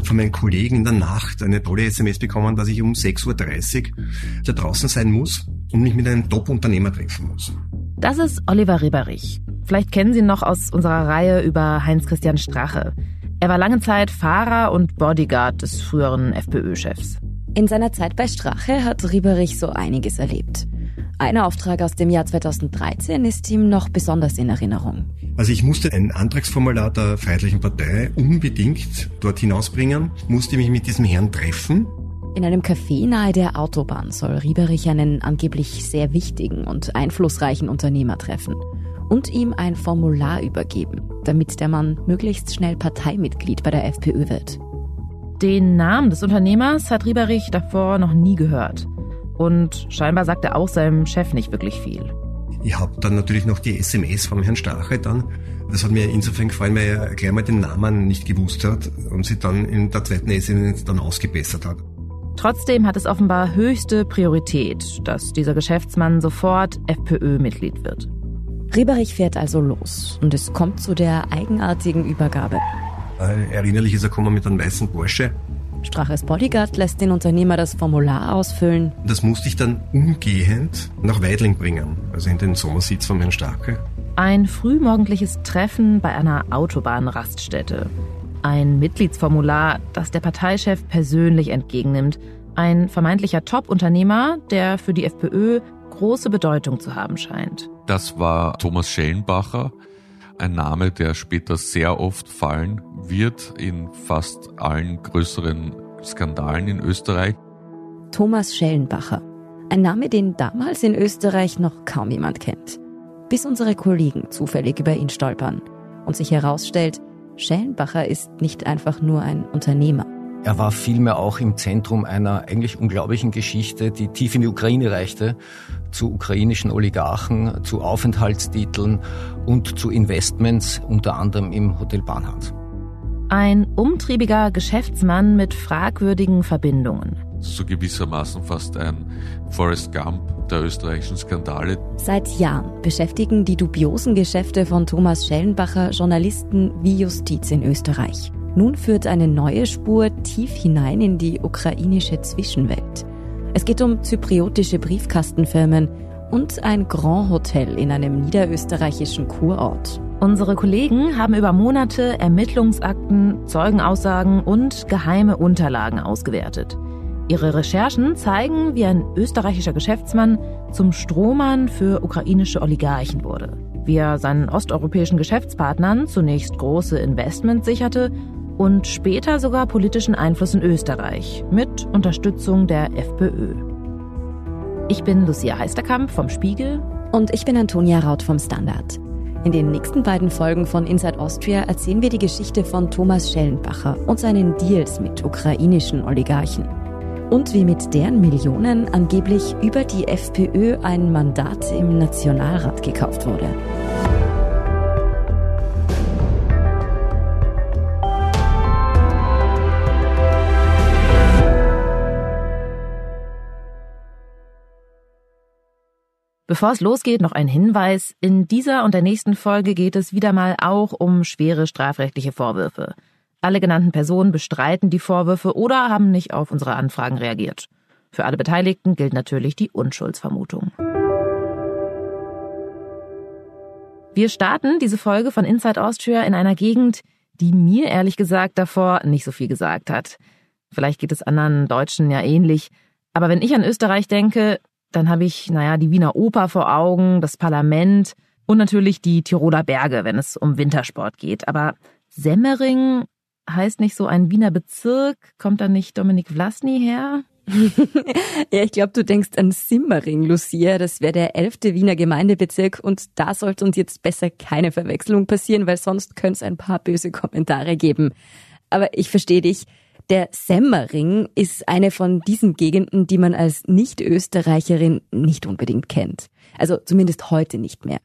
habe von meinen Kollegen in der Nacht eine tolle SMS bekommen, dass ich um 6.30 Uhr da draußen sein muss und mich mit einem Top-Unternehmer treffen muss. Das ist Oliver Rieberich. Vielleicht kennen Sie ihn noch aus unserer Reihe über Heinz-Christian Strache. Er war lange Zeit Fahrer und Bodyguard des früheren FPÖ-Chefs. In seiner Zeit bei Strache hat Rieberich so einiges erlebt. Ein Auftrag aus dem Jahr 2013 ist ihm noch besonders in Erinnerung. Also ich musste ein Antragsformular der Freiheitlichen Partei unbedingt dort hinausbringen, musste mich mit diesem Herrn treffen. In einem Café nahe der Autobahn soll Rieberich einen angeblich sehr wichtigen und einflussreichen Unternehmer treffen und ihm ein Formular übergeben, damit der Mann möglichst schnell Parteimitglied bei der FPÖ wird. Den Namen des Unternehmers hat Rieberich davor noch nie gehört. Und scheinbar sagt er auch seinem Chef nicht wirklich viel. Ich habe dann natürlich noch die SMS vom Herrn Strache dann. Das hat mir insofern gefallen, weil er gleich mal den Namen nicht gewusst hat und sie dann in der zweiten SMS dann ausgebessert hat. Trotzdem hat es offenbar höchste Priorität, dass dieser Geschäftsmann sofort FPÖ-Mitglied wird. Rieberich fährt also los und es kommt zu der eigenartigen Übergabe. Erinnerlich ist er gekommen mit einem weißen Porsche Straches Bodyguard lässt den Unternehmer das Formular ausfüllen. Das musste ich dann umgehend nach Weidling bringen, also in den Sommersitz von Herrn Strache. Ein frühmorgendliches Treffen bei einer Autobahnraststätte. Ein Mitgliedsformular, das der Parteichef persönlich entgegennimmt. Ein vermeintlicher Top-Unternehmer, der für die FPÖ große Bedeutung zu haben scheint. Das war Thomas Schellenbacher, ein Name, der später sehr oft fallen wird in fast allen größeren Skandalen in Österreich. Thomas Schellenbacher. Ein Name, den damals in Österreich noch kaum jemand kennt. Bis unsere Kollegen zufällig über ihn stolpern und sich herausstellt, Schellenbacher ist nicht einfach nur ein Unternehmer. Er war vielmehr auch im Zentrum einer eigentlich unglaublichen Geschichte, die tief in die Ukraine reichte, zu ukrainischen Oligarchen, zu Aufenthaltstiteln und zu Investments, unter anderem im Hotel Bahnhardt. Ein umtriebiger Geschäftsmann mit fragwürdigen Verbindungen. So gewissermaßen fast ein Forrest Gump der österreichischen Skandale. Seit Jahren beschäftigen die dubiosen Geschäfte von Thomas Schellenbacher Journalisten wie Justiz in Österreich. Nun führt eine neue Spur tief hinein in die ukrainische Zwischenwelt. Es geht um zypriotische Briefkastenfirmen und ein Grand Hotel in einem niederösterreichischen Kurort. Unsere Kollegen haben über Monate Ermittlungsakten, Zeugenaussagen und geheime Unterlagen ausgewertet. Ihre Recherchen zeigen, wie ein österreichischer Geschäftsmann zum Strohmann für ukrainische Oligarchen wurde, wie er seinen osteuropäischen Geschäftspartnern zunächst große Investments sicherte und später sogar politischen Einfluss in Österreich mit Unterstützung der FPÖ. Ich bin Lucia Heisterkamp vom Spiegel. Und ich bin Antonia Raut vom Standard. In den nächsten beiden Folgen von Inside Austria erzählen wir die Geschichte von Thomas Schellenbacher und seinen Deals mit ukrainischen Oligarchen. Und wie mit deren Millionen angeblich über die FPÖ ein Mandat im Nationalrat gekauft wurde. Bevor es losgeht, noch ein Hinweis. In dieser und der nächsten Folge geht es wieder mal auch um schwere strafrechtliche Vorwürfe. Alle genannten Personen bestreiten die Vorwürfe oder haben nicht auf unsere Anfragen reagiert. Für alle Beteiligten gilt natürlich die Unschuldsvermutung. Wir starten diese Folge von Inside Austria in einer Gegend, die mir ehrlich gesagt davor nicht so viel gesagt hat. Vielleicht geht es anderen Deutschen ja ähnlich. Aber wenn ich an Österreich denke, dann habe ich, naja, die Wiener Oper vor Augen, das Parlament und natürlich die Tiroler Berge, wenn es um Wintersport geht. Aber Semmering heißt nicht so ein Wiener Bezirk? Kommt da nicht Dominik Vlasny her? ja, ich glaube, du denkst an Simmering, Lucia. Das wäre der elfte Wiener Gemeindebezirk und da sollte uns jetzt besser keine Verwechslung passieren, weil sonst könnte es ein paar böse Kommentare geben. Aber ich verstehe dich. Der Semmering ist eine von diesen Gegenden, die man als Nicht-Österreicherin nicht unbedingt kennt. Also zumindest heute nicht mehr.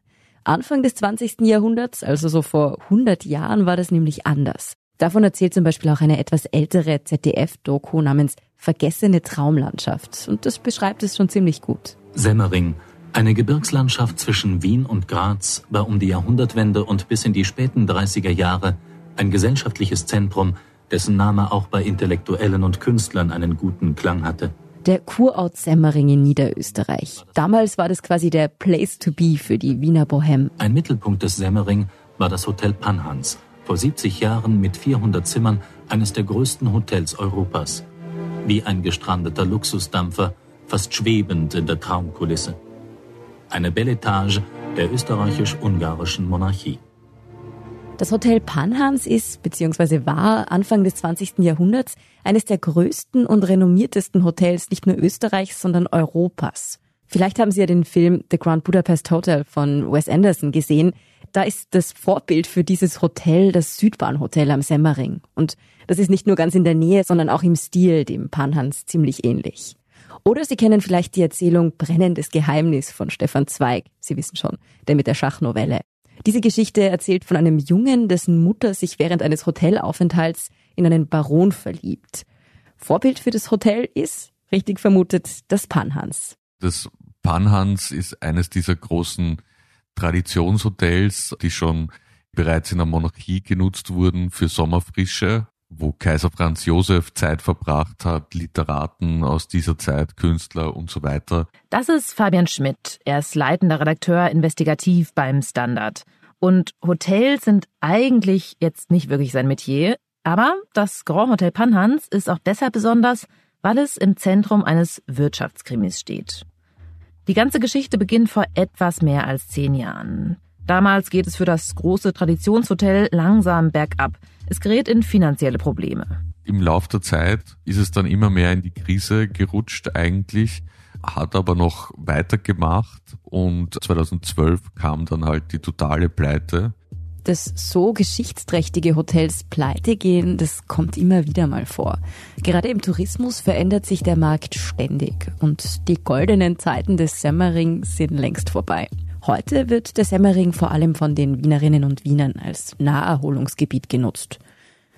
Anfang des 20. Jahrhunderts, also so vor 100 Jahren, war das nämlich anders. Davon erzählt zum Beispiel auch eine etwas ältere ZDF-Doku namens Vergessene Traumlandschaft. Und das beschreibt es schon ziemlich gut. Semmering, eine Gebirgslandschaft zwischen Wien und Graz, war um die Jahrhundertwende und bis in die späten 30er Jahre ein gesellschaftliches Zentrum dessen Name auch bei Intellektuellen und Künstlern einen guten Klang hatte. Der Kurort Semmering in Niederösterreich. Damals war das quasi der Place to be für die Wiener Bohem. Ein Mittelpunkt des Semmering war das Hotel Panhans, vor 70 Jahren mit 400 Zimmern eines der größten Hotels Europas. Wie ein gestrandeter Luxusdampfer, fast schwebend in der Traumkulisse. Eine Belle Etage der österreichisch-ungarischen Monarchie. Das Hotel Panhans ist bzw. war Anfang des 20. Jahrhunderts eines der größten und renommiertesten Hotels nicht nur Österreichs, sondern Europas. Vielleicht haben Sie ja den Film The Grand Budapest Hotel von Wes Anderson gesehen. Da ist das Vorbild für dieses Hotel das Südbahnhotel am Semmering. Und das ist nicht nur ganz in der Nähe, sondern auch im Stil dem Panhans ziemlich ähnlich. Oder Sie kennen vielleicht die Erzählung Brennendes Geheimnis von Stefan Zweig. Sie wissen schon, der mit der Schachnovelle. Diese Geschichte erzählt von einem Jungen, dessen Mutter sich während eines Hotelaufenthalts in einen Baron verliebt. Vorbild für das Hotel ist, richtig vermutet, das Panhans. Das Panhans ist eines dieser großen Traditionshotels, die schon bereits in der Monarchie genutzt wurden für Sommerfrische, wo Kaiser Franz Josef Zeit verbracht hat, Literaten aus dieser Zeit, Künstler und so weiter. Das ist Fabian Schmidt. Er ist leitender Redakteur investigativ beim Standard. Und Hotels sind eigentlich jetzt nicht wirklich sein Metier, aber das Grand Hotel Panhans ist auch deshalb besonders, weil es im Zentrum eines Wirtschaftskrimis steht. Die ganze Geschichte beginnt vor etwas mehr als zehn Jahren. Damals geht es für das große Traditionshotel langsam bergab. Es gerät in finanzielle Probleme. Im Lauf der Zeit ist es dann immer mehr in die Krise gerutscht eigentlich hat aber noch weitergemacht und 2012 kam dann halt die totale Pleite. Dass so geschichtsträchtige Hotels pleite gehen, das kommt immer wieder mal vor. Gerade im Tourismus verändert sich der Markt ständig und die goldenen Zeiten des Semmering sind längst vorbei. Heute wird der Semmering vor allem von den Wienerinnen und Wienern als Naherholungsgebiet genutzt.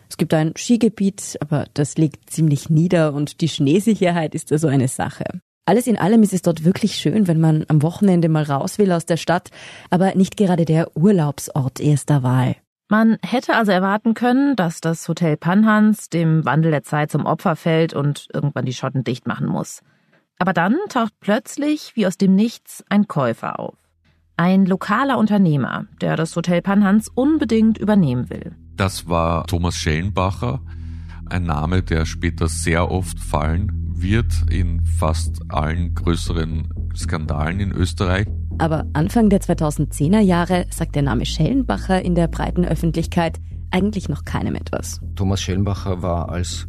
Es gibt ein Skigebiet, aber das liegt ziemlich nieder und die Schneesicherheit ist also eine Sache. Alles in allem ist es dort wirklich schön, wenn man am Wochenende mal raus will aus der Stadt, aber nicht gerade der Urlaubsort erster Wahl. Man hätte also erwarten können, dass das Hotel Panhans dem Wandel der Zeit zum Opfer fällt und irgendwann die Schotten dicht machen muss. Aber dann taucht plötzlich wie aus dem Nichts ein Käufer auf. Ein lokaler Unternehmer, der das Hotel Panhans unbedingt übernehmen will. Das war Thomas Schellenbacher, ein Name, der später sehr oft fallen wird in fast allen größeren Skandalen in Österreich. Aber Anfang der 2010er Jahre sagt der Name Schellenbacher in der breiten Öffentlichkeit eigentlich noch keinem etwas. Thomas Schellenbacher war als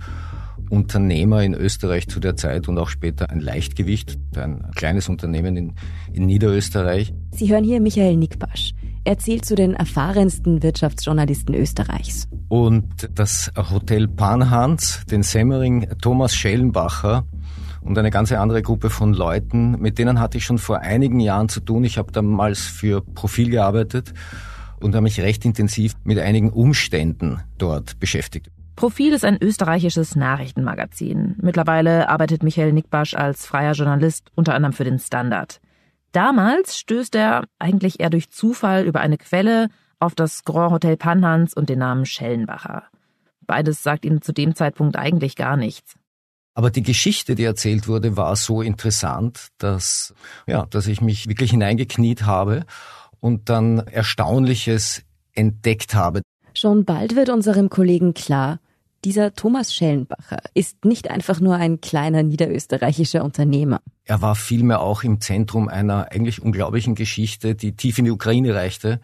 Unternehmer in Österreich zu der Zeit und auch später ein Leichtgewicht, ein kleines Unternehmen in, in Niederösterreich. Sie hören hier Michael Nickbasch. Er zählt zu den erfahrensten Wirtschaftsjournalisten Österreichs. Und das Hotel Panhans, den Semmering Thomas Schellenbacher und eine ganze andere Gruppe von Leuten, mit denen hatte ich schon vor einigen Jahren zu tun. Ich habe damals für Profil gearbeitet und habe mich recht intensiv mit einigen Umständen dort beschäftigt. Profil ist ein österreichisches Nachrichtenmagazin. Mittlerweile arbeitet Michael Nickbasch als freier Journalist unter anderem für den Standard. Damals stößt er eigentlich eher durch Zufall über eine Quelle auf das Grand Hotel Panhans und den Namen Schellenbacher. Beides sagt ihm zu dem Zeitpunkt eigentlich gar nichts. Aber die Geschichte, die erzählt wurde, war so interessant, dass, ja, dass ich mich wirklich hineingekniet habe und dann Erstaunliches entdeckt habe. Schon bald wird unserem Kollegen klar, dieser Thomas Schellenbacher ist nicht einfach nur ein kleiner niederösterreichischer Unternehmer. Er war vielmehr auch im Zentrum einer eigentlich unglaublichen Geschichte, die tief in die Ukraine reichte,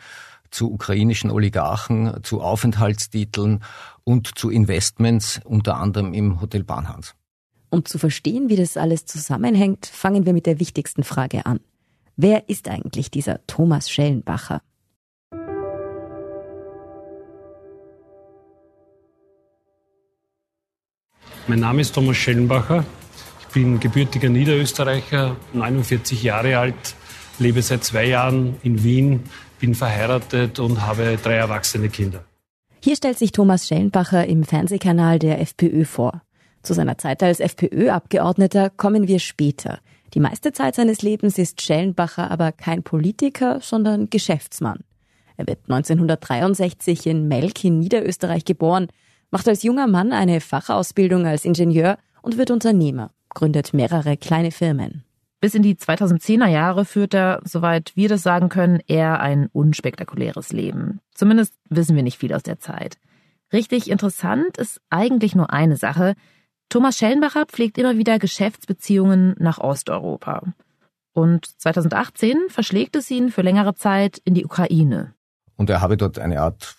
zu ukrainischen Oligarchen, zu Aufenthaltstiteln und zu Investments, unter anderem im Hotel Bahnhans. Um zu verstehen, wie das alles zusammenhängt, fangen wir mit der wichtigsten Frage an. Wer ist eigentlich dieser Thomas Schellenbacher? Mein Name ist Thomas Schellenbacher. Ich bin gebürtiger Niederösterreicher, 49 Jahre alt, lebe seit zwei Jahren in Wien, bin verheiratet und habe drei erwachsene Kinder. Hier stellt sich Thomas Schellenbacher im Fernsehkanal der FPÖ vor. Zu seiner Zeit als FPÖ-Abgeordneter kommen wir später. Die meiste Zeit seines Lebens ist Schellenbacher aber kein Politiker, sondern Geschäftsmann. Er wird 1963 in Melk in Niederösterreich geboren macht als junger Mann eine Fachausbildung als Ingenieur und wird Unternehmer, gründet mehrere kleine Firmen. Bis in die 2010er Jahre führt er, soweit wir das sagen können, eher ein unspektakuläres Leben. Zumindest wissen wir nicht viel aus der Zeit. Richtig interessant ist eigentlich nur eine Sache. Thomas Schellenbacher pflegt immer wieder Geschäftsbeziehungen nach Osteuropa. Und 2018 verschlägt es ihn für längere Zeit in die Ukraine. Und er habe dort eine Art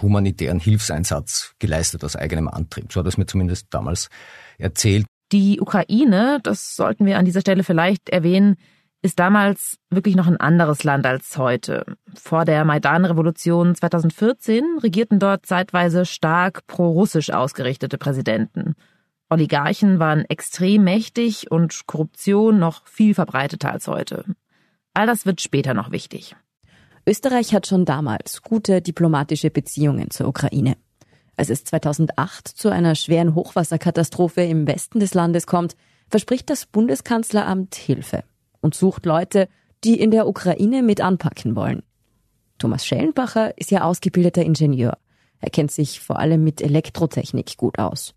humanitären Hilfseinsatz geleistet aus eigenem Antrieb. So hat er es mir zumindest damals erzählt. Die Ukraine, das sollten wir an dieser Stelle vielleicht erwähnen, ist damals wirklich noch ein anderes Land als heute. Vor der Maidan-Revolution 2014 regierten dort zeitweise stark pro-russisch ausgerichtete Präsidenten. Oligarchen waren extrem mächtig und Korruption noch viel verbreiteter als heute. All das wird später noch wichtig. Österreich hat schon damals gute diplomatische Beziehungen zur Ukraine. Als es 2008 zu einer schweren Hochwasserkatastrophe im Westen des Landes kommt, verspricht das Bundeskanzleramt Hilfe und sucht Leute, die in der Ukraine mit anpacken wollen. Thomas Schellenbacher ist ja ausgebildeter Ingenieur. Er kennt sich vor allem mit Elektrotechnik gut aus.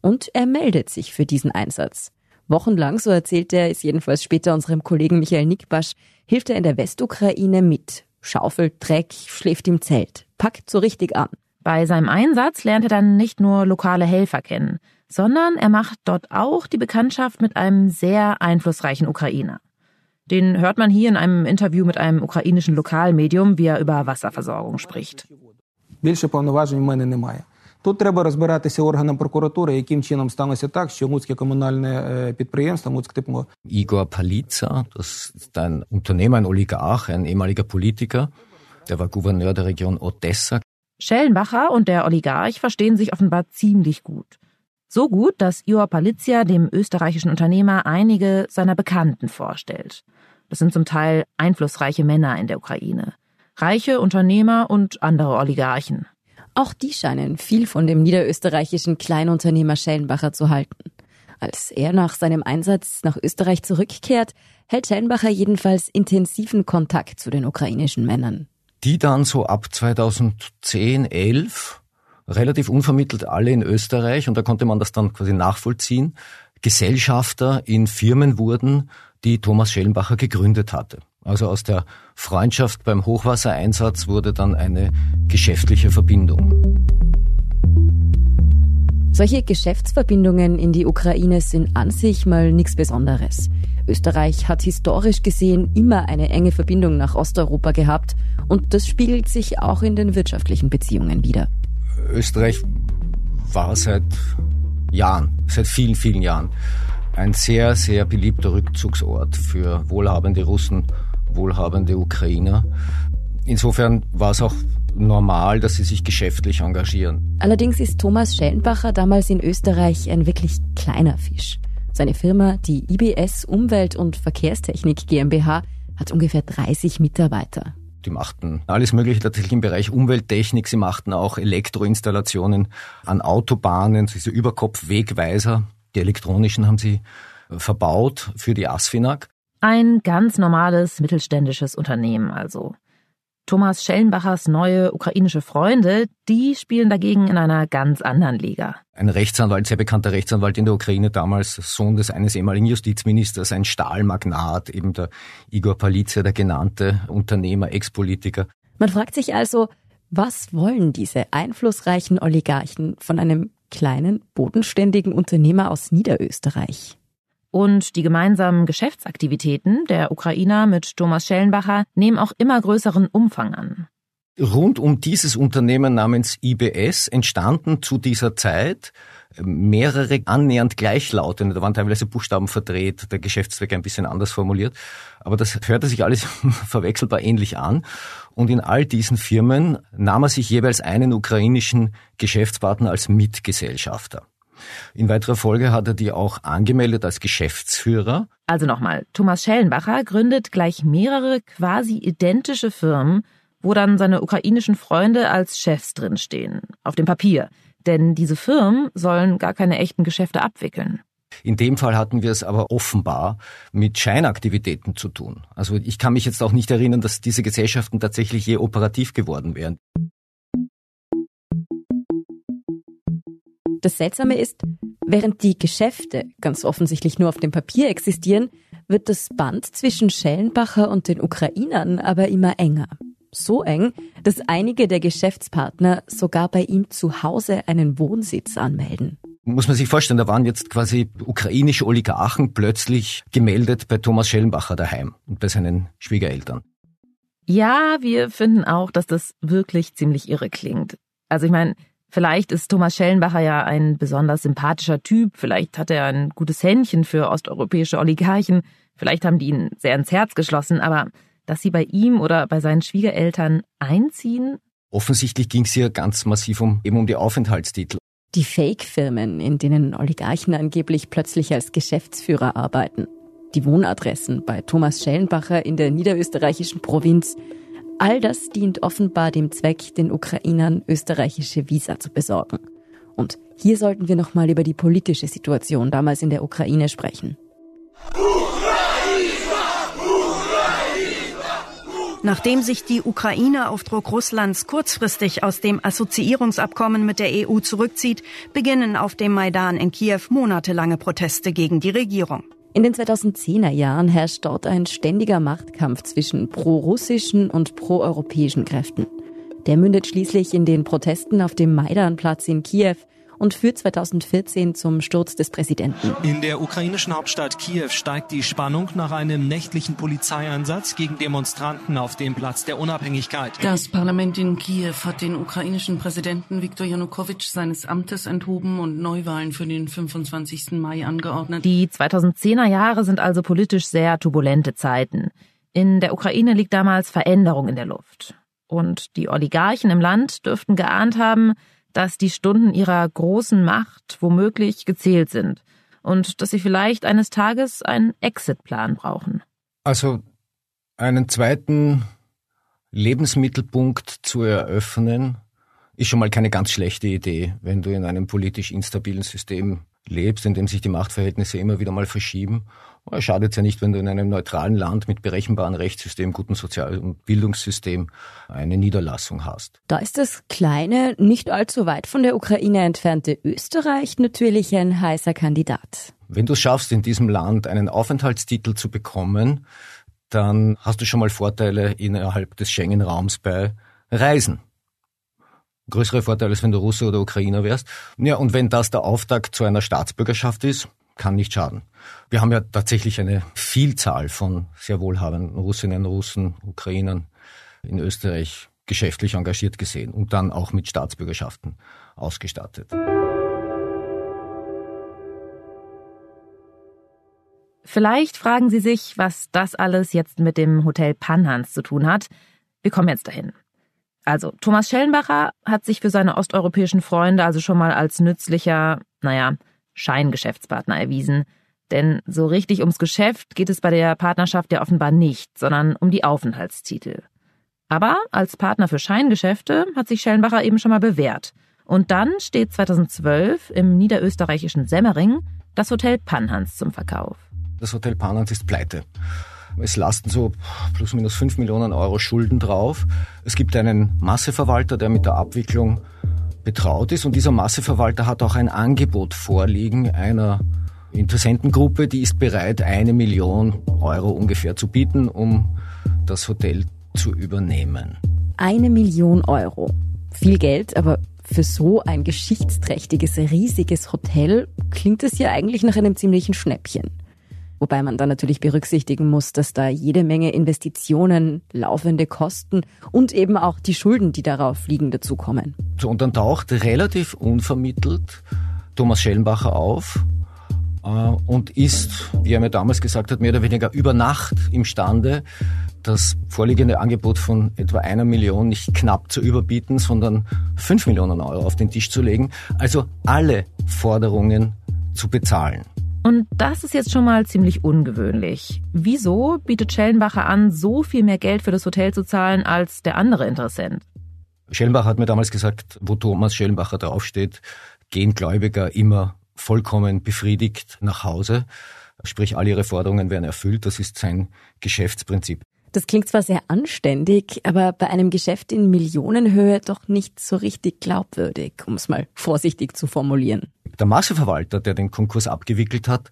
Und er meldet sich für diesen Einsatz. Wochenlang, so erzählt er, ist jedenfalls später unserem Kollegen Michael Nickbasch, hilft er in der Westukraine mit. Schaufelt Dreck, schläft im Zelt, packt so richtig an. Bei seinem Einsatz lernt er dann nicht nur lokale Helfer kennen, sondern er macht dort auch die Bekanntschaft mit einem sehr einflussreichen Ukrainer. Den hört man hier in einem Interview mit einem ukrainischen Lokalmedium, wie er über Wasserversorgung spricht. Тут треба розбиратися органам прокуратури, яким чином сталося так, що Луцьке комунальне підприємство Луцьктепло. Igor Palica, das ist ein Unternehmer, ein Oligarch, ein ehemaliger Politiker, der war Gouverneur der Region Odessa. Schellenbacher und der Oligarch verstehen sich offenbar ziemlich gut. So gut, dass Ior Palizia dem österreichischen Unternehmer einige seiner Bekannten vorstellt. Das sind zum Teil einflussreiche Männer in der Ukraine. Reiche Unternehmer und andere Oligarchen. Auch die scheinen viel von dem niederösterreichischen Kleinunternehmer Schellenbacher zu halten. Als er nach seinem Einsatz nach Österreich zurückkehrt, hält Schellenbacher jedenfalls intensiven Kontakt zu den ukrainischen Männern die dann so ab 2010, 11 relativ unvermittelt alle in Österreich, und da konnte man das dann quasi nachvollziehen, Gesellschafter in Firmen wurden, die Thomas Schellenbacher gegründet hatte. Also aus der Freundschaft beim Hochwassereinsatz wurde dann eine geschäftliche Verbindung. Solche Geschäftsverbindungen in die Ukraine sind an sich mal nichts Besonderes. Österreich hat historisch gesehen immer eine enge Verbindung nach Osteuropa gehabt und das spiegelt sich auch in den wirtschaftlichen Beziehungen wider. Österreich war seit Jahren, seit vielen, vielen Jahren ein sehr, sehr beliebter Rückzugsort für wohlhabende Russen, wohlhabende Ukrainer. Insofern war es auch normal, dass sie sich geschäftlich engagieren. Allerdings ist Thomas Schellenbacher damals in Österreich ein wirklich kleiner Fisch. Seine Firma, die IBS Umwelt- und Verkehrstechnik GmbH, hat ungefähr 30 Mitarbeiter. Die machten alles Mögliche tatsächlich im Bereich Umwelttechnik. Sie machten auch Elektroinstallationen an Autobahnen, diese Überkopfwegweiser. Die elektronischen haben sie verbaut für die Asfinag. Ein ganz normales mittelständisches Unternehmen also. Thomas Schellenbachers neue ukrainische Freunde, die spielen dagegen in einer ganz anderen Liga. Ein Rechtsanwalt, sehr bekannter Rechtsanwalt in der Ukraine damals, Sohn des eines ehemaligen Justizministers, ein Stahlmagnat, eben der Igor Palizia, der genannte Unternehmer, Ex-Politiker. Man fragt sich also, was wollen diese einflussreichen Oligarchen von einem kleinen, bodenständigen Unternehmer aus Niederösterreich? Und die gemeinsamen Geschäftsaktivitäten der Ukrainer mit Thomas Schellenbacher nehmen auch immer größeren Umfang an. Rund um dieses Unternehmen namens IBS entstanden zu dieser Zeit mehrere annähernd gleichlautende, da waren teilweise Buchstaben verdreht, der Geschäftszweck ein bisschen anders formuliert, aber das hörte sich alles verwechselbar ähnlich an. Und in all diesen Firmen nahm er sich jeweils einen ukrainischen Geschäftspartner als Mitgesellschafter. In weiterer Folge hat er die auch angemeldet als Geschäftsführer. Also nochmal, Thomas Schellenbacher gründet gleich mehrere quasi identische Firmen, wo dann seine ukrainischen Freunde als Chefs drinstehen, auf dem Papier. Denn diese Firmen sollen gar keine echten Geschäfte abwickeln. In dem Fall hatten wir es aber offenbar mit Scheinaktivitäten zu tun. Also ich kann mich jetzt auch nicht erinnern, dass diese Gesellschaften tatsächlich je operativ geworden wären. Das Seltsame ist, während die Geschäfte ganz offensichtlich nur auf dem Papier existieren, wird das Band zwischen Schellenbacher und den Ukrainern aber immer enger. So eng, dass einige der Geschäftspartner sogar bei ihm zu Hause einen Wohnsitz anmelden. Muss man sich vorstellen, da waren jetzt quasi ukrainische Oligarchen plötzlich gemeldet bei Thomas Schellenbacher daheim und bei seinen Schwiegereltern. Ja, wir finden auch, dass das wirklich ziemlich irre klingt. Also ich meine, vielleicht ist Thomas Schellenbacher ja ein besonders sympathischer Typ, vielleicht hat er ein gutes Händchen für osteuropäische Oligarchen, vielleicht haben die ihn sehr ins Herz geschlossen, aber dass sie bei ihm oder bei seinen Schwiegereltern einziehen? Offensichtlich ging es hier ganz massiv um eben um die Aufenthaltstitel. Die Fake-Firmen, in denen Oligarchen angeblich plötzlich als Geschäftsführer arbeiten. Die Wohnadressen bei Thomas Schellenbacher in der niederösterreichischen Provinz. All das dient offenbar dem Zweck, den Ukrainern österreichische Visa zu besorgen. Und hier sollten wir nochmal über die politische Situation damals in der Ukraine sprechen. Nachdem sich die Ukraine auf Druck Russlands kurzfristig aus dem Assoziierungsabkommen mit der EU zurückzieht, beginnen auf dem Maidan in Kiew monatelange Proteste gegen die Regierung. In den 2010er Jahren herrscht dort ein ständiger Machtkampf zwischen pro-russischen und pro-europäischen Kräften. Der mündet schließlich in den Protesten auf dem Maidanplatz in Kiew, und führt 2014 zum Sturz des Präsidenten. In der ukrainischen Hauptstadt Kiew steigt die Spannung nach einem nächtlichen Polizeieinsatz gegen Demonstranten auf dem Platz der Unabhängigkeit. Das Parlament in Kiew hat den ukrainischen Präsidenten Viktor Janukowitsch seines Amtes enthoben und Neuwahlen für den 25. Mai angeordnet. Die 2010er Jahre sind also politisch sehr turbulente Zeiten. In der Ukraine liegt damals Veränderung in der Luft. Und die Oligarchen im Land dürften geahnt haben, dass die Stunden ihrer großen Macht womöglich gezählt sind und dass sie vielleicht eines Tages einen Exitplan brauchen. Also einen zweiten Lebensmittelpunkt zu eröffnen, ist schon mal keine ganz schlechte Idee, wenn du in einem politisch instabilen System lebst, in dem sich die Machtverhältnisse immer wieder mal verschieben. Schadet ja nicht, wenn du in einem neutralen Land mit berechenbarem Rechtssystem, gutem Sozial- und Bildungssystem eine Niederlassung hast. Da ist das kleine, nicht allzu weit von der Ukraine entfernte Österreich natürlich ein heißer Kandidat. Wenn du es schaffst, in diesem Land einen Aufenthaltstitel zu bekommen, dann hast du schon mal Vorteile innerhalb des Schengen-Raums bei Reisen größere Vorteile, als wenn du Russe oder Ukrainer wärst. Ja, und wenn das der Auftakt zu einer Staatsbürgerschaft ist, kann nicht schaden. Wir haben ja tatsächlich eine Vielzahl von sehr wohlhabenden Russinnen, Russen, Ukrainern in Österreich geschäftlich engagiert gesehen und dann auch mit Staatsbürgerschaften ausgestattet. Vielleicht fragen Sie sich, was das alles jetzt mit dem Hotel Panhans zu tun hat. Wir kommen jetzt dahin. Also, Thomas Schellenbacher hat sich für seine osteuropäischen Freunde also schon mal als nützlicher, naja, Scheingeschäftspartner erwiesen. Denn so richtig ums Geschäft geht es bei der Partnerschaft ja offenbar nicht, sondern um die Aufenthaltstitel. Aber als Partner für Scheingeschäfte hat sich Schellenbacher eben schon mal bewährt. Und dann steht 2012 im niederösterreichischen Semmering das Hotel Panhans zum Verkauf. Das Hotel Panhans ist pleite. Es lasten so plus minus fünf Millionen Euro Schulden drauf. Es gibt einen Masseverwalter, der mit der Abwicklung betraut ist. Und dieser Masseverwalter hat auch ein Angebot vorliegen einer Interessentengruppe, die ist bereit, eine Million Euro ungefähr zu bieten, um das Hotel zu übernehmen. Eine Million Euro. Viel Geld, aber für so ein geschichtsträchtiges, riesiges Hotel klingt es ja eigentlich nach einem ziemlichen Schnäppchen. Wobei man dann natürlich berücksichtigen muss, dass da jede Menge Investitionen, laufende Kosten und eben auch die Schulden, die darauf liegen, dazukommen. So, und dann taucht relativ unvermittelt Thomas Schellenbacher auf äh, und ist, wie er mir damals gesagt hat, mehr oder weniger über Nacht imstande, das vorliegende Angebot von etwa einer Million nicht knapp zu überbieten, sondern fünf Millionen Euro auf den Tisch zu legen. Also alle Forderungen zu bezahlen. Und das ist jetzt schon mal ziemlich ungewöhnlich. Wieso bietet Schellenbacher an, so viel mehr Geld für das Hotel zu zahlen als der andere Interessent? Schellenbacher hat mir damals gesagt, wo Thomas Schellenbacher draufsteht, gehen Gläubiger immer vollkommen befriedigt nach Hause. Sprich, alle ihre Forderungen werden erfüllt. Das ist sein Geschäftsprinzip. Das klingt zwar sehr anständig, aber bei einem Geschäft in Millionenhöhe doch nicht so richtig glaubwürdig, um es mal vorsichtig zu formulieren. Der Masseverwalter, der den Konkurs abgewickelt hat,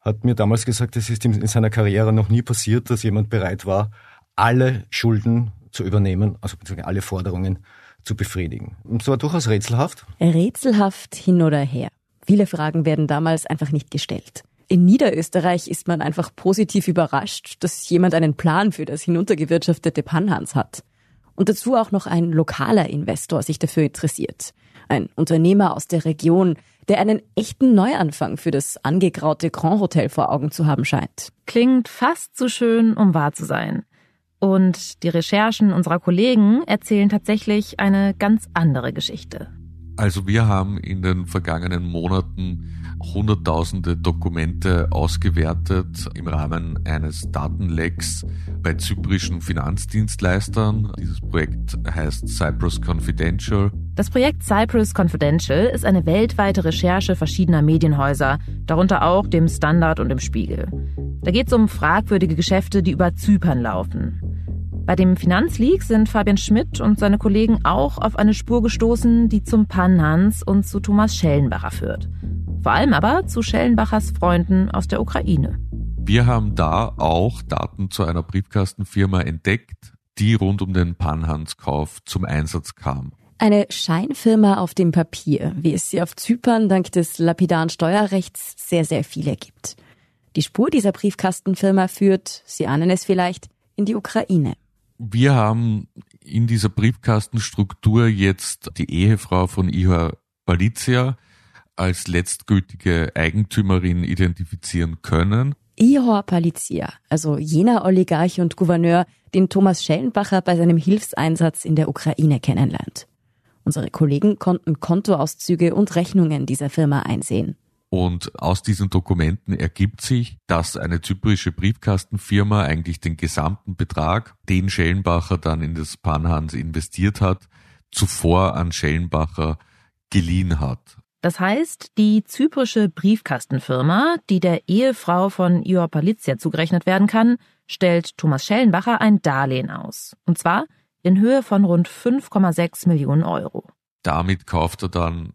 hat mir damals gesagt, es ist ihm in seiner Karriere noch nie passiert, dass jemand bereit war, alle Schulden zu übernehmen, also alle Forderungen zu befriedigen. Und das war durchaus rätselhaft. Rätselhaft hin oder her. Viele Fragen werden damals einfach nicht gestellt. In Niederösterreich ist man einfach positiv überrascht, dass jemand einen Plan für das hinuntergewirtschaftete Panhans hat. Und dazu auch noch ein lokaler Investor sich dafür interessiert. Ein Unternehmer aus der Region, der einen echten Neuanfang für das angegraute Grand Hotel vor Augen zu haben scheint. Klingt fast zu schön, um wahr zu sein. Und die Recherchen unserer Kollegen erzählen tatsächlich eine ganz andere Geschichte. Also wir haben in den vergangenen Monaten hunderttausende Dokumente ausgewertet im Rahmen eines Datenlecks bei zyprischen Finanzdienstleistern. Dieses Projekt heißt Cyprus Confidential. Das Projekt Cyprus Confidential ist eine weltweite Recherche verschiedener Medienhäuser, darunter auch dem Standard und dem Spiegel. Da geht es um fragwürdige Geschäfte, die über Zypern laufen. Bei dem Finanzleak sind Fabian Schmidt und seine Kollegen auch auf eine Spur gestoßen, die zum Panhans und zu Thomas Schellenbacher führt. Vor allem aber zu Schellenbachers Freunden aus der Ukraine. Wir haben da auch Daten zu einer Briefkastenfirma entdeckt, die rund um den Panhans-Kauf zum Einsatz kam. Eine Scheinfirma auf dem Papier, wie es sie auf Zypern dank des lapidaren Steuerrechts sehr, sehr viele gibt. Die Spur dieser Briefkastenfirma führt, Sie ahnen es vielleicht, in die Ukraine. Wir haben in dieser Briefkastenstruktur jetzt die Ehefrau von Ihor Balizia als letztgültige Eigentümerin identifizieren können. Ihor Palizia, also jener Oligarch und Gouverneur, den Thomas Schellenbacher bei seinem Hilfseinsatz in der Ukraine kennenlernt. Unsere Kollegen konnten Kontoauszüge und Rechnungen dieser Firma einsehen. Und aus diesen Dokumenten ergibt sich, dass eine zyprische Briefkastenfirma eigentlich den gesamten Betrag, den Schellenbacher dann in das Panhans investiert hat, zuvor an Schellenbacher geliehen hat. Das heißt, die zyprische Briefkastenfirma, die der Ehefrau von Ior Palizia zugerechnet werden kann, stellt Thomas Schellenbacher ein Darlehen aus. Und zwar in Höhe von rund 5,6 Millionen Euro. Damit kauft er dann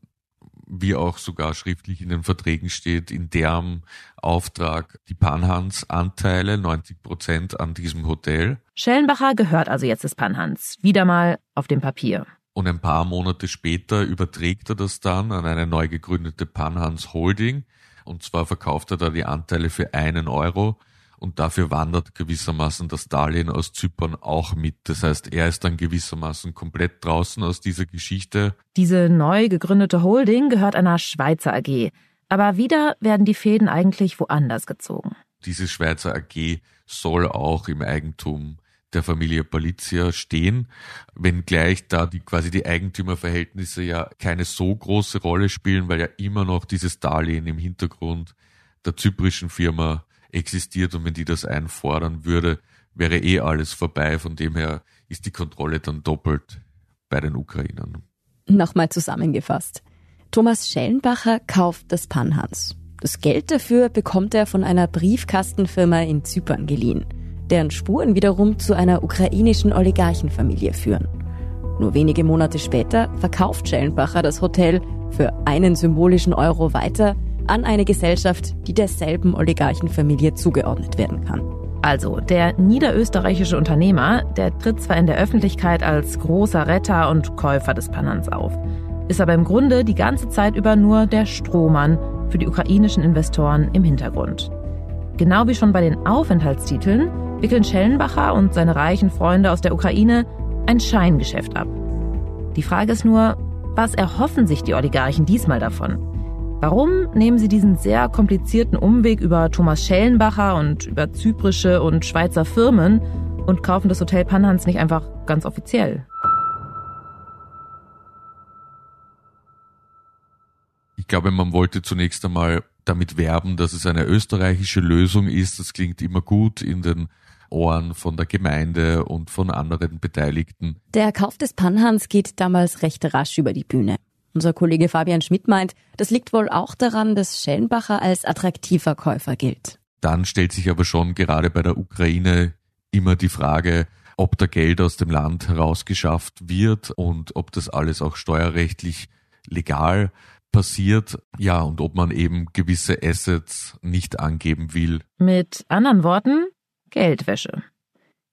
wie auch sogar schriftlich in den Verträgen steht, in deren Auftrag die Panhans Anteile, 90 Prozent an diesem Hotel. Schellenbacher gehört also jetzt des Panhans, wieder mal auf dem Papier. Und ein paar Monate später überträgt er das dann an eine neu gegründete Panhans Holding. Und zwar verkauft er da die Anteile für einen Euro und dafür wandert gewissermaßen das Darlehen aus Zypern auch mit. Das heißt, er ist dann gewissermaßen komplett draußen aus dieser Geschichte. Diese neu gegründete Holding gehört einer Schweizer AG. Aber wieder werden die Fäden eigentlich woanders gezogen. Diese Schweizer AG soll auch im Eigentum der Familie Palizia stehen, wenngleich da die quasi die Eigentümerverhältnisse ja keine so große Rolle spielen, weil ja immer noch dieses Darlehen im Hintergrund der zyprischen Firma existiert und wenn die das einfordern würde, wäre eh alles vorbei. Von dem her ist die Kontrolle dann doppelt bei den Ukrainern. Nochmal zusammengefasst. Thomas Schellenbacher kauft das Panhans. Das Geld dafür bekommt er von einer Briefkastenfirma in Zypern geliehen, deren Spuren wiederum zu einer ukrainischen Oligarchenfamilie führen. Nur wenige Monate später verkauft Schellenbacher das Hotel für einen symbolischen Euro weiter an eine Gesellschaft, die derselben Oligarchenfamilie zugeordnet werden kann. Also, der niederösterreichische Unternehmer, der tritt zwar in der Öffentlichkeit als großer Retter und Käufer des Panans auf, ist aber im Grunde die ganze Zeit über nur der Strohmann für die ukrainischen Investoren im Hintergrund. Genau wie schon bei den Aufenthaltstiteln wickeln Schellenbacher und seine reichen Freunde aus der Ukraine ein Scheingeschäft ab. Die Frage ist nur, was erhoffen sich die Oligarchen diesmal davon? Warum nehmen Sie diesen sehr komplizierten Umweg über Thomas Schellenbacher und über zyprische und Schweizer Firmen und kaufen das Hotel Panhans nicht einfach ganz offiziell? Ich glaube, man wollte zunächst einmal damit werben, dass es eine österreichische Lösung ist. Das klingt immer gut in den Ohren von der Gemeinde und von anderen Beteiligten. Der Kauf des Panhans geht damals recht rasch über die Bühne. Unser Kollege Fabian Schmidt meint, das liegt wohl auch daran, dass Schellenbacher als attraktiver Käufer gilt. Dann stellt sich aber schon gerade bei der Ukraine immer die Frage, ob da Geld aus dem Land herausgeschafft wird und ob das alles auch steuerrechtlich legal passiert, ja, und ob man eben gewisse Assets nicht angeben will. Mit anderen Worten, Geldwäsche.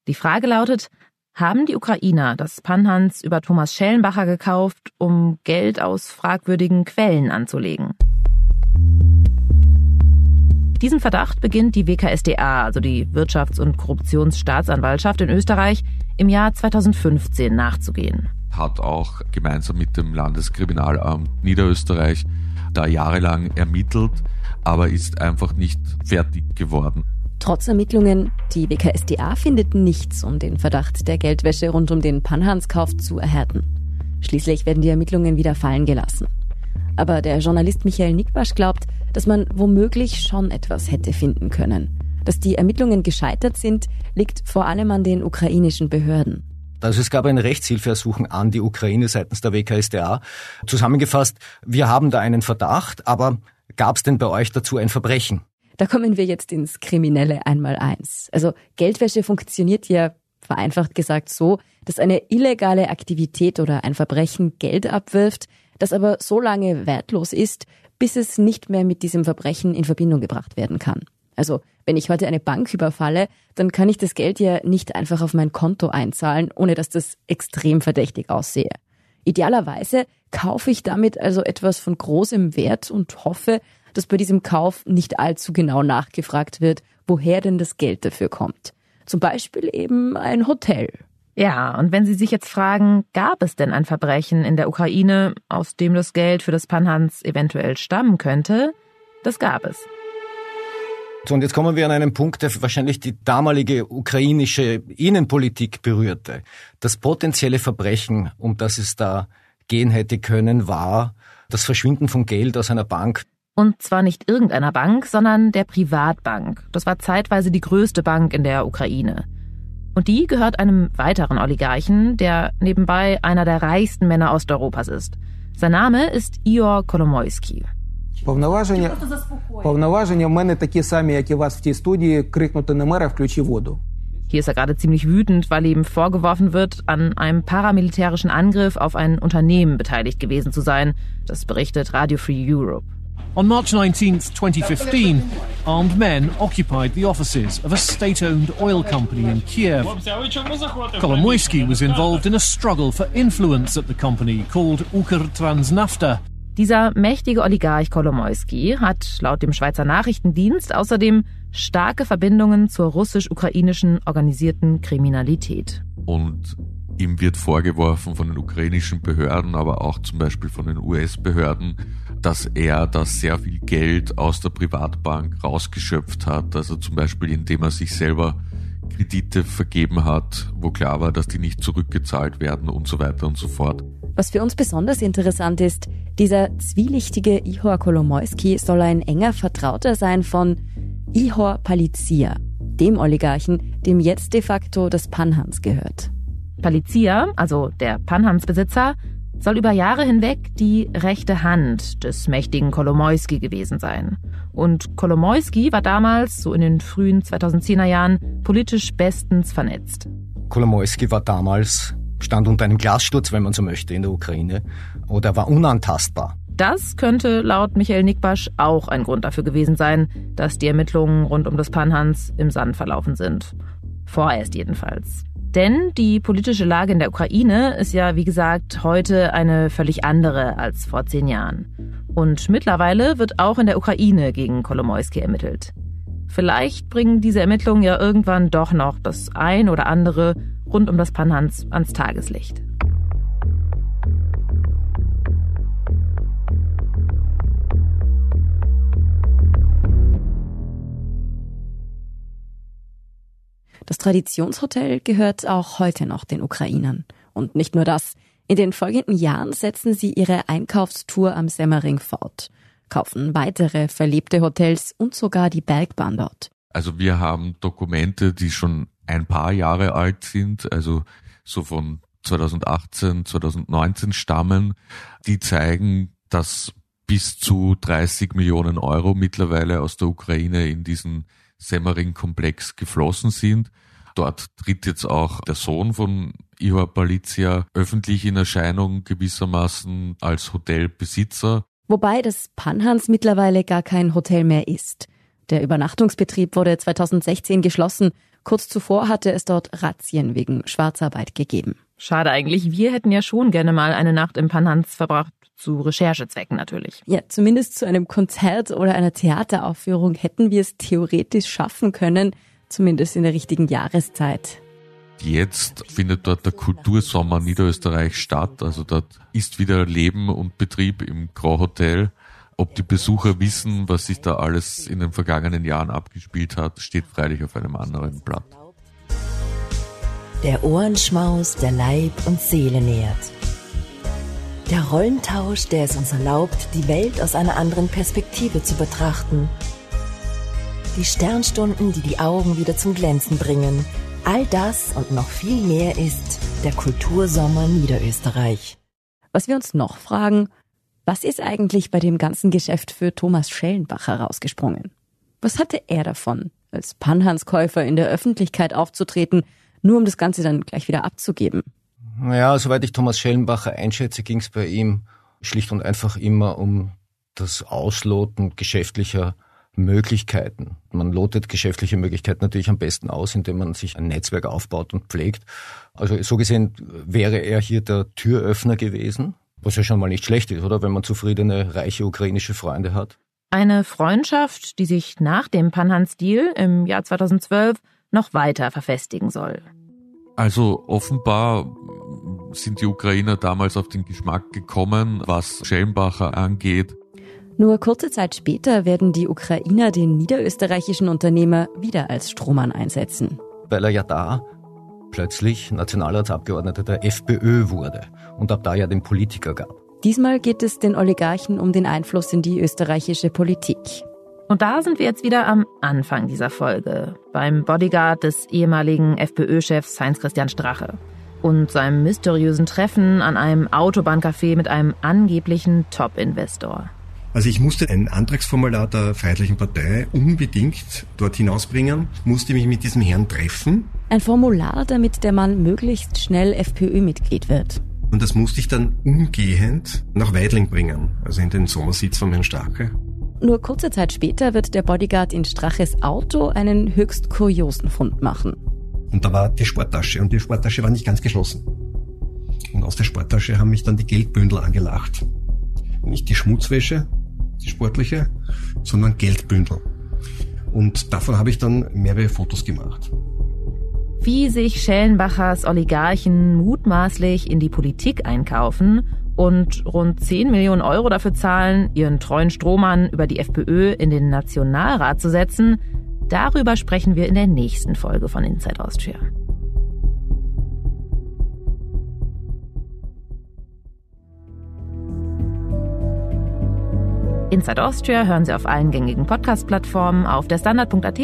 Die Frage lautet, haben die Ukrainer das Panhans über Thomas Schellenbacher gekauft, um Geld aus fragwürdigen Quellen anzulegen? Diesen Verdacht beginnt die WKSDA, also die Wirtschafts- und Korruptionsstaatsanwaltschaft in Österreich, im Jahr 2015 nachzugehen. Hat auch gemeinsam mit dem Landeskriminalamt Niederösterreich da jahrelang ermittelt, aber ist einfach nicht fertig geworden. Trotz Ermittlungen, die WKSDA findet nichts, um den Verdacht der Geldwäsche rund um den Panhanskauf zu erhärten. Schließlich werden die Ermittlungen wieder fallen gelassen. Aber der Journalist Michael Nickbasch glaubt, dass man womöglich schon etwas hätte finden können. Dass die Ermittlungen gescheitert sind, liegt vor allem an den ukrainischen Behörden. Also es gab ein Rechtshilfeersuchen an die Ukraine seitens der WKSDA. Zusammengefasst, wir haben da einen Verdacht, aber gab es denn bei euch dazu ein Verbrechen? Da kommen wir jetzt ins kriminelle Einmaleins. Also Geldwäsche funktioniert ja vereinfacht gesagt so, dass eine illegale Aktivität oder ein Verbrechen Geld abwirft, das aber so lange wertlos ist, bis es nicht mehr mit diesem Verbrechen in Verbindung gebracht werden kann. Also, wenn ich heute eine Bank überfalle, dann kann ich das Geld ja nicht einfach auf mein Konto einzahlen, ohne dass das extrem verdächtig aussehe. Idealerweise kaufe ich damit also etwas von großem Wert und hoffe, dass bei diesem Kauf nicht allzu genau nachgefragt wird, woher denn das Geld dafür kommt. Zum Beispiel eben ein Hotel ja, und wenn Sie sich jetzt fragen, gab es denn ein Verbrechen in der Ukraine, aus dem das Geld für das Panhans eventuell stammen könnte? Das gab es. So, und jetzt kommen wir an einen Punkt, der wahrscheinlich die damalige ukrainische Innenpolitik berührte. Das potenzielle Verbrechen, um das es da gehen hätte können, war das Verschwinden von Geld aus einer Bank. Und zwar nicht irgendeiner Bank, sondern der Privatbank. Das war zeitweise die größte Bank in der Ukraine. Und die gehört einem weiteren Oligarchen, der nebenbei einer der reichsten Männer Osteuropas ist. Sein Name ist Ior Kolomoisky. Повноваження, повноваження в мене такі самі, як і вас в тій студії, крикнути на мера «включи воду». Hier ist er gerade ziemlich wütend, weil ihm vorgeworfen wird, an einem paramilitärischen Angriff auf ein Unternehmen beteiligt gewesen zu sein. Das berichtet Radio Free Europe. On March 19, 2015, armed men occupied the offices of a state-owned oil company in Kiev. Kolomoisky was involved in a struggle for influence at the company called Ukrtransnafta. Dieser mächtige Oligarch Kolomoisky hat laut dem Schweizer Nachrichtendienst außerdem starke Verbindungen zur russisch-ukrainischen organisierten Kriminalität. Und Ihm wird vorgeworfen von den ukrainischen Behörden, aber auch zum Beispiel von den US-Behörden, dass er da sehr viel Geld aus der Privatbank rausgeschöpft hat. Also zum Beispiel, indem er sich selber Kredite vergeben hat, wo klar war, dass die nicht zurückgezahlt werden und so weiter und so fort. Was für uns besonders interessant ist, dieser zwielichtige Ihor Kolomoisky soll ein enger Vertrauter sein von Ihor Palizia, dem Oligarchen, dem jetzt de facto das Panhans gehört. Palizia, also der Panhans-Besitzer, soll über Jahre hinweg die rechte Hand des mächtigen Kolomoisky gewesen sein. Und Kolomoisky war damals, so in den frühen 2010er Jahren, politisch bestens vernetzt. Kolomoisky war damals, stand unter einem Glassturz, wenn man so möchte, in der Ukraine, oder war unantastbar. Das könnte laut Michael Nickbasch auch ein Grund dafür gewesen sein, dass die Ermittlungen rund um das Panhans im Sand verlaufen sind. Vorerst jedenfalls. Denn die politische Lage in der Ukraine ist ja, wie gesagt, heute eine völlig andere als vor zehn Jahren. Und mittlerweile wird auch in der Ukraine gegen Kolomoisky ermittelt. Vielleicht bringen diese Ermittlungen ja irgendwann doch noch das ein oder andere rund um das Panhans ans Tageslicht. Das Traditionshotel gehört auch heute noch den Ukrainern. Und nicht nur das. In den folgenden Jahren setzen sie ihre Einkaufstour am Semmering fort, kaufen weitere verlebte Hotels und sogar die Bergbahn dort. Also wir haben Dokumente, die schon ein paar Jahre alt sind, also so von 2018, 2019 stammen, die zeigen, dass bis zu 30 Millionen Euro mittlerweile aus der Ukraine in diesen Semmering-Komplex geflossen sind. Dort tritt jetzt auch der Sohn von Ihor Palizia öffentlich in Erscheinung gewissermaßen als Hotelbesitzer. Wobei das Panhans mittlerweile gar kein Hotel mehr ist. Der Übernachtungsbetrieb wurde 2016 geschlossen. Kurz zuvor hatte es dort Razzien wegen Schwarzarbeit gegeben. Schade eigentlich. Wir hätten ja schon gerne mal eine Nacht im Panhans verbracht. Zu Recherchezwecken natürlich. Ja, zumindest zu einem Konzert oder einer Theateraufführung hätten wir es theoretisch schaffen können, zumindest in der richtigen Jahreszeit. Jetzt findet dort der Kultursommer Niederösterreich statt. Also dort ist wieder Leben und Betrieb im Grand Hotel. Ob die Besucher wissen, was sich da alles in den vergangenen Jahren abgespielt hat, steht freilich auf einem anderen Blatt. Der Ohrenschmaus, der Leib und Seele nährt. Der Rollentausch, der es uns erlaubt, die Welt aus einer anderen Perspektive zu betrachten. Die Sternstunden, die die Augen wieder zum Glänzen bringen. All das und noch viel mehr ist der Kultursommer Niederösterreich. Was wir uns noch fragen, was ist eigentlich bei dem ganzen Geschäft für Thomas Schellenbacher rausgesprungen? Was hatte er davon, als Panhanskäufer in der Öffentlichkeit aufzutreten nur um das Ganze dann gleich wieder abzugeben. Naja, soweit ich Thomas Schellenbacher einschätze, ging es bei ihm schlicht und einfach immer um das Ausloten geschäftlicher Möglichkeiten. Man lotet geschäftliche Möglichkeiten natürlich am besten aus, indem man sich ein Netzwerk aufbaut und pflegt. Also so gesehen wäre er hier der Türöffner gewesen, was ja schon mal nicht schlecht ist, oder? Wenn man zufriedene, reiche ukrainische Freunde hat. Eine Freundschaft, die sich nach dem Panhans-Deal im Jahr 2012 noch weiter verfestigen soll. Also offenbar sind die Ukrainer damals auf den Geschmack gekommen, was Schellenbacher angeht. Nur kurze Zeit später werden die Ukrainer den niederösterreichischen Unternehmer wieder als Strohmann einsetzen. Weil er ja da plötzlich Nationalratsabgeordneter der FPÖ wurde und ab da ja den Politiker gab. Diesmal geht es den Oligarchen um den Einfluss in die österreichische Politik. Und da sind wir jetzt wieder am Anfang dieser Folge, beim Bodyguard des ehemaligen FPÖ-Chefs Heinz-Christian Strache und seinem mysteriösen Treffen an einem Autobahncafé mit einem angeblichen Top-Investor. Also ich musste ein Antragsformular der Freiheitlichen Partei unbedingt dort hinausbringen, musste mich mit diesem Herrn treffen. Ein Formular, damit der Mann möglichst schnell FPÖ-Mitglied wird. Und das musste ich dann umgehend nach Weidling bringen, also in den Sommersitz von Herrn Starke. Nur kurze Zeit später wird der Bodyguard in Straches Auto einen höchst kuriosen Fund machen. Und da war die Sporttasche und die Sporttasche war nicht ganz geschlossen. Und aus der Sporttasche haben mich dann die Geldbündel angelacht. Nicht die Schmutzwäsche, die sportliche, sondern Geldbündel. Und davon habe ich dann mehrere Fotos gemacht. Wie sich Schellenbachers Oligarchen mutmaßlich in die Politik einkaufen und rund 10 Millionen Euro dafür zahlen, ihren treuen Strohmann über die FPÖ in den Nationalrat zu setzen, darüber sprechen wir in der nächsten Folge von Inside Austria. Inside Austria hören Sie auf allen gängigen Podcast-Plattformen, auf der Standard.at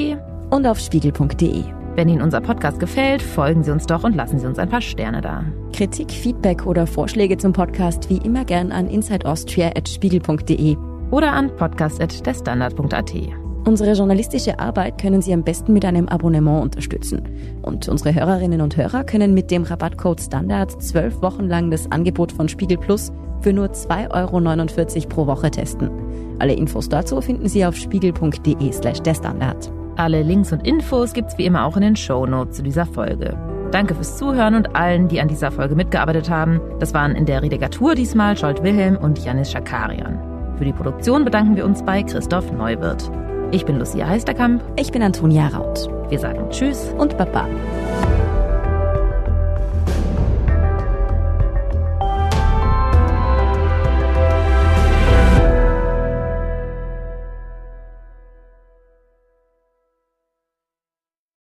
und auf spiegel.de. Wenn Ihnen unser Podcast gefällt, folgen Sie uns doch und lassen Sie uns ein paar Sterne da. Kritik, Feedback oder Vorschläge zum Podcast wie immer gern an insideaustria.spiegel.de oder an podcast.derstandard.at. Unsere journalistische Arbeit können Sie am besten mit einem Abonnement unterstützen. Und unsere Hörerinnen und Hörer können mit dem Rabattcode Standard zwölf Wochen lang das Angebot von Spiegel Plus für nur 2,49 Euro pro Woche testen. Alle Infos dazu finden Sie auf spiegel.de slash der Standard. Alle Links und Infos gibt's wie immer auch in den Show Notes zu dieser Folge. Danke fürs Zuhören und allen, die an dieser Folge mitgearbeitet haben. Das waren in der Redagatur diesmal Scholt Wilhelm und Janis Schakarian. Für die Produktion bedanken wir uns bei Christoph Neuwirth. Ich bin Lucia Heisterkamp. Ich bin Antonia Raut. Wir sagen Tschüss und Baba.